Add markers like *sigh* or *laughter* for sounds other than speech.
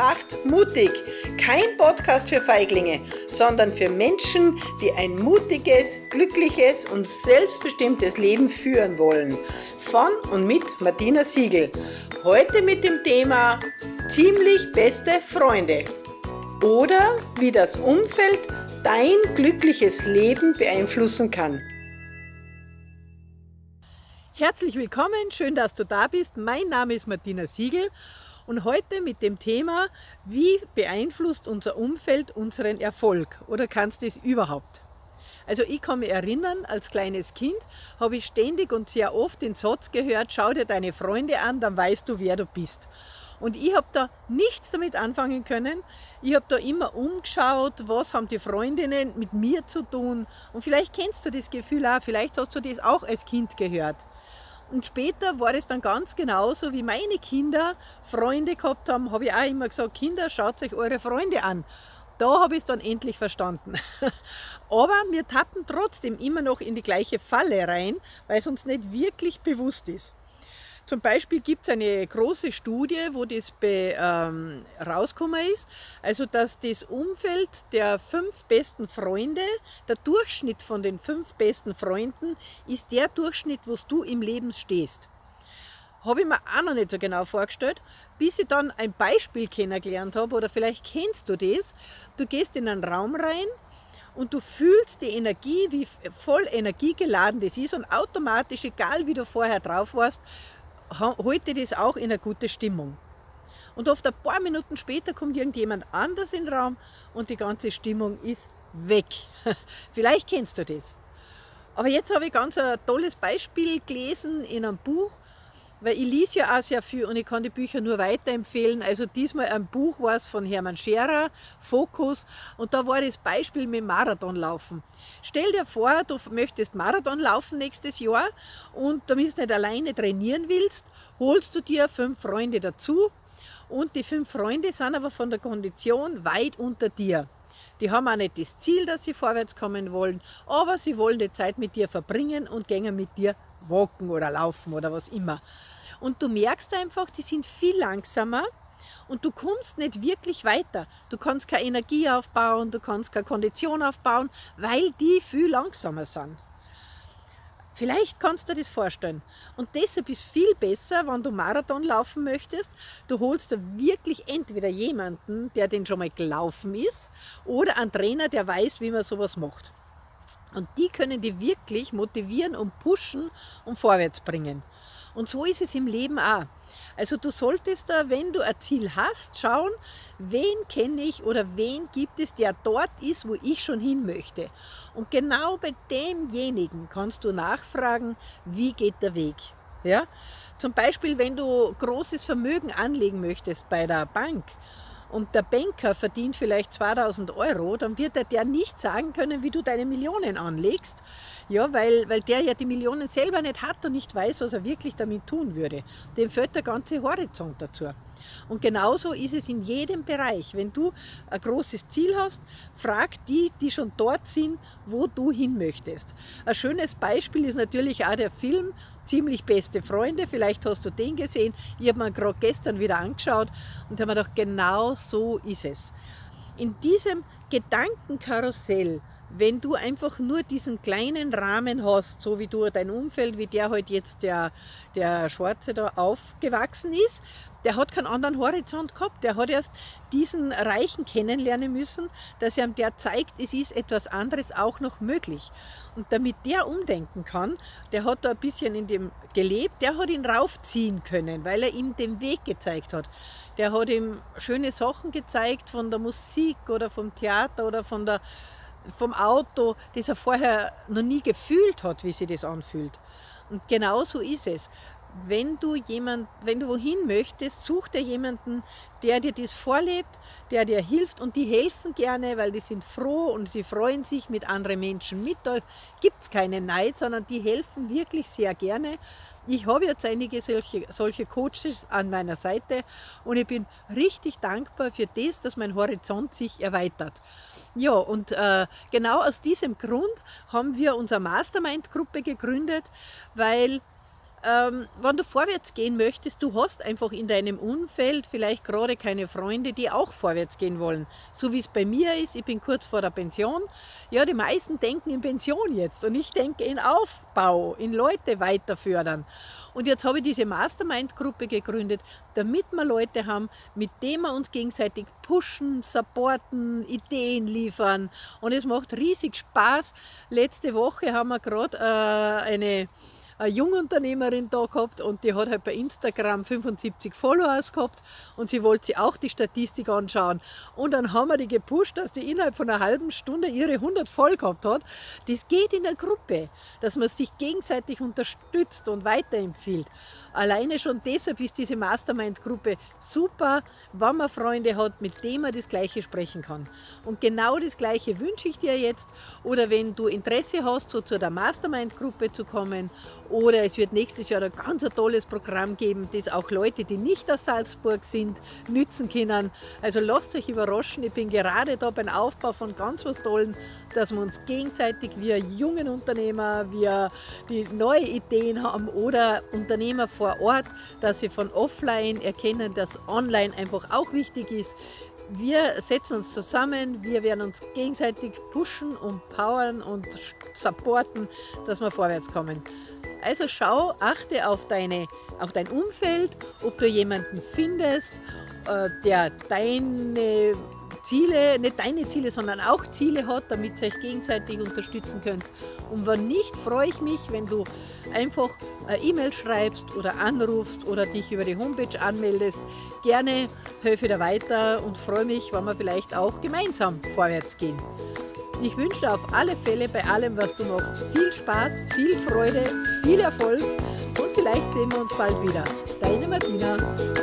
macht mutig. Kein Podcast für Feiglinge, sondern für Menschen, die ein mutiges, glückliches und selbstbestimmtes Leben führen wollen. Von und mit Martina Siegel. Heute mit dem Thema ziemlich beste Freunde. Oder wie das Umfeld dein glückliches Leben beeinflussen kann. Herzlich willkommen, schön, dass du da bist. Mein Name ist Martina Siegel und heute mit dem Thema, wie beeinflusst unser Umfeld unseren Erfolg oder kannst du es überhaupt? Also ich kann mich erinnern, als kleines Kind habe ich ständig und sehr oft den Satz gehört, schau dir deine Freunde an, dann weißt du, wer du bist. Und ich habe da nichts damit anfangen können. Ich habe da immer umgeschaut, was haben die Freundinnen mit mir zu tun. Und vielleicht kennst du das Gefühl auch, vielleicht hast du das auch als Kind gehört. Und später war es dann ganz genauso, wie meine Kinder Freunde gehabt haben, habe ich auch immer gesagt, Kinder, schaut euch eure Freunde an. Da habe ich es dann endlich verstanden. *laughs* Aber wir tappen trotzdem immer noch in die gleiche Falle rein, weil es uns nicht wirklich bewusst ist. Zum Beispiel gibt es eine große Studie, wo das ähm, rausgekommen ist, also dass das Umfeld der fünf besten Freunde, der Durchschnitt von den fünf besten Freunden, ist der Durchschnitt, wo du im Leben stehst. Habe ich mir auch noch nicht so genau vorgestellt, bis ich dann ein Beispiel kennengelernt habe, oder vielleicht kennst du das. Du gehst in einen Raum rein und du fühlst die Energie, wie voll energiegeladen das ist und automatisch, egal wie du vorher drauf warst, heute das auch in eine gute Stimmung. Und oft ein paar Minuten später kommt irgendjemand anders in den Raum und die ganze Stimmung ist weg. *laughs* Vielleicht kennst du das. Aber jetzt habe ich ganz ein tolles Beispiel gelesen in einem Buch weil ich lese ja auch sehr viel und ich kann die Bücher nur weiterempfehlen. Also diesmal ein Buch war es von Hermann Scherer, Fokus, und da war das Beispiel mit Marathonlaufen. Stell dir vor, du möchtest Marathon laufen nächstes Jahr und damit du nicht alleine trainieren willst, holst du dir fünf Freunde dazu und die fünf Freunde sind aber von der Kondition weit unter dir. Die haben auch nicht das Ziel, dass sie vorwärts kommen wollen, aber sie wollen die Zeit mit dir verbringen und gehen mit dir walken oder laufen oder was immer. Und du merkst einfach, die sind viel langsamer und du kommst nicht wirklich weiter. Du kannst keine Energie aufbauen, du kannst keine Kondition aufbauen, weil die viel langsamer sind. Vielleicht kannst du dir das vorstellen. Und deshalb ist viel besser, wenn du Marathon laufen möchtest, du holst da wirklich entweder jemanden, der den schon mal gelaufen ist, oder einen Trainer, der weiß, wie man sowas macht. Und die können die wirklich motivieren und pushen und vorwärts bringen. Und so ist es im Leben auch. Also du solltest da, wenn du ein Ziel hast, schauen, wen kenne ich oder wen gibt es, der dort ist, wo ich schon hin möchte. Und genau bei demjenigen kannst du nachfragen, wie geht der Weg. Ja? Zum Beispiel, wenn du großes Vermögen anlegen möchtest bei der Bank und der Banker verdient vielleicht 2000 Euro, dann wird er dir nicht sagen können, wie du deine Millionen anlegst, ja, weil, weil der ja die Millionen selber nicht hat und nicht weiß, was er wirklich damit tun würde. Dem fällt der ganze Horizont dazu. Und genauso ist es in jedem Bereich. Wenn du ein großes Ziel hast, frag die, die schon dort sind, wo du hin möchtest. Ein schönes Beispiel ist natürlich auch der Film Ziemlich beste Freunde. Vielleicht hast du den gesehen. Ich habe mir gerade gestern wieder angeschaut und habe mir gedacht, genau so ist es. In diesem Gedankenkarussell wenn du einfach nur diesen kleinen Rahmen hast, so wie du dein Umfeld, wie der halt jetzt der, der Schwarze da aufgewachsen ist, der hat keinen anderen Horizont gehabt. Der hat erst diesen Reichen kennenlernen müssen, dass er ihm der zeigt, es ist etwas anderes auch noch möglich. Und damit der umdenken kann, der hat da ein bisschen in dem gelebt, der hat ihn raufziehen können, weil er ihm den Weg gezeigt hat. Der hat ihm schöne Sachen gezeigt von der Musik oder vom Theater oder von der vom Auto, das er vorher noch nie gefühlt hat, wie sich das anfühlt. Und genau so ist es. Wenn du, jemand, wenn du wohin möchtest, such dir jemanden, der dir das vorlebt, der dir hilft und die helfen gerne, weil die sind froh und die freuen sich mit anderen Menschen mit. Da gibt es keinen Neid, sondern die helfen wirklich sehr gerne. Ich habe jetzt einige solche, solche Coaches an meiner Seite und ich bin richtig dankbar für das, dass mein Horizont sich erweitert. Ja, und äh, genau aus diesem Grund haben wir unsere Mastermind-Gruppe gegründet, weil ähm, wenn du vorwärts gehen möchtest, du hast einfach in deinem Umfeld vielleicht gerade keine Freunde, die auch vorwärts gehen wollen. So wie es bei mir ist, ich bin kurz vor der Pension. Ja, die meisten denken in Pension jetzt und ich denke in Aufbau, in Leute weiter fördern. Und jetzt habe ich diese Mastermind-Gruppe gegründet, damit wir Leute haben, mit denen wir uns gegenseitig pushen, supporten, Ideen liefern. Und es macht riesig Spaß. Letzte Woche haben wir gerade äh, eine eine Jungunternehmerin da gehabt und die hat halt bei Instagram 75 Followers gehabt und sie wollte sich auch die Statistik anschauen. Und dann haben wir die gepusht, dass die innerhalb von einer halben Stunde ihre 100 voll gehabt hat. Das geht in der Gruppe, dass man sich gegenseitig unterstützt und weiterempfiehlt. Alleine schon deshalb ist diese Mastermind-Gruppe super, wenn man Freunde hat, mit denen man das Gleiche sprechen kann. Und genau das Gleiche wünsche ich dir jetzt. Oder wenn du Interesse hast, so zu der Mastermind-Gruppe zu kommen oder es wird nächstes Jahr ein ganz ein tolles Programm geben, das auch Leute, die nicht aus Salzburg sind, nützen können. Also lasst euch überraschen. Ich bin gerade da beim Aufbau von ganz was Tollen, dass wir uns gegenseitig, wir jungen Unternehmer, wir die neue Ideen haben oder Unternehmer vor Ort, dass sie von offline erkennen, dass online einfach auch wichtig ist. Wir setzen uns zusammen, wir werden uns gegenseitig pushen und powern und supporten, dass wir vorwärts kommen. Also schau, achte auf, deine, auf dein Umfeld, ob du jemanden findest, äh, der deine Ziele, nicht deine Ziele, sondern auch Ziele hat, damit ihr euch gegenseitig unterstützen könnt. Und wenn nicht, freue ich mich, wenn du einfach eine E-Mail schreibst oder anrufst oder dich über die Homepage anmeldest. Gerne helfe dir weiter und freue mich, wenn wir vielleicht auch gemeinsam vorwärts gehen. Ich wünsche dir auf alle Fälle bei allem, was du machst, viel Spaß, viel Freude, viel Erfolg und vielleicht sehen wir uns bald wieder. Deine Martina.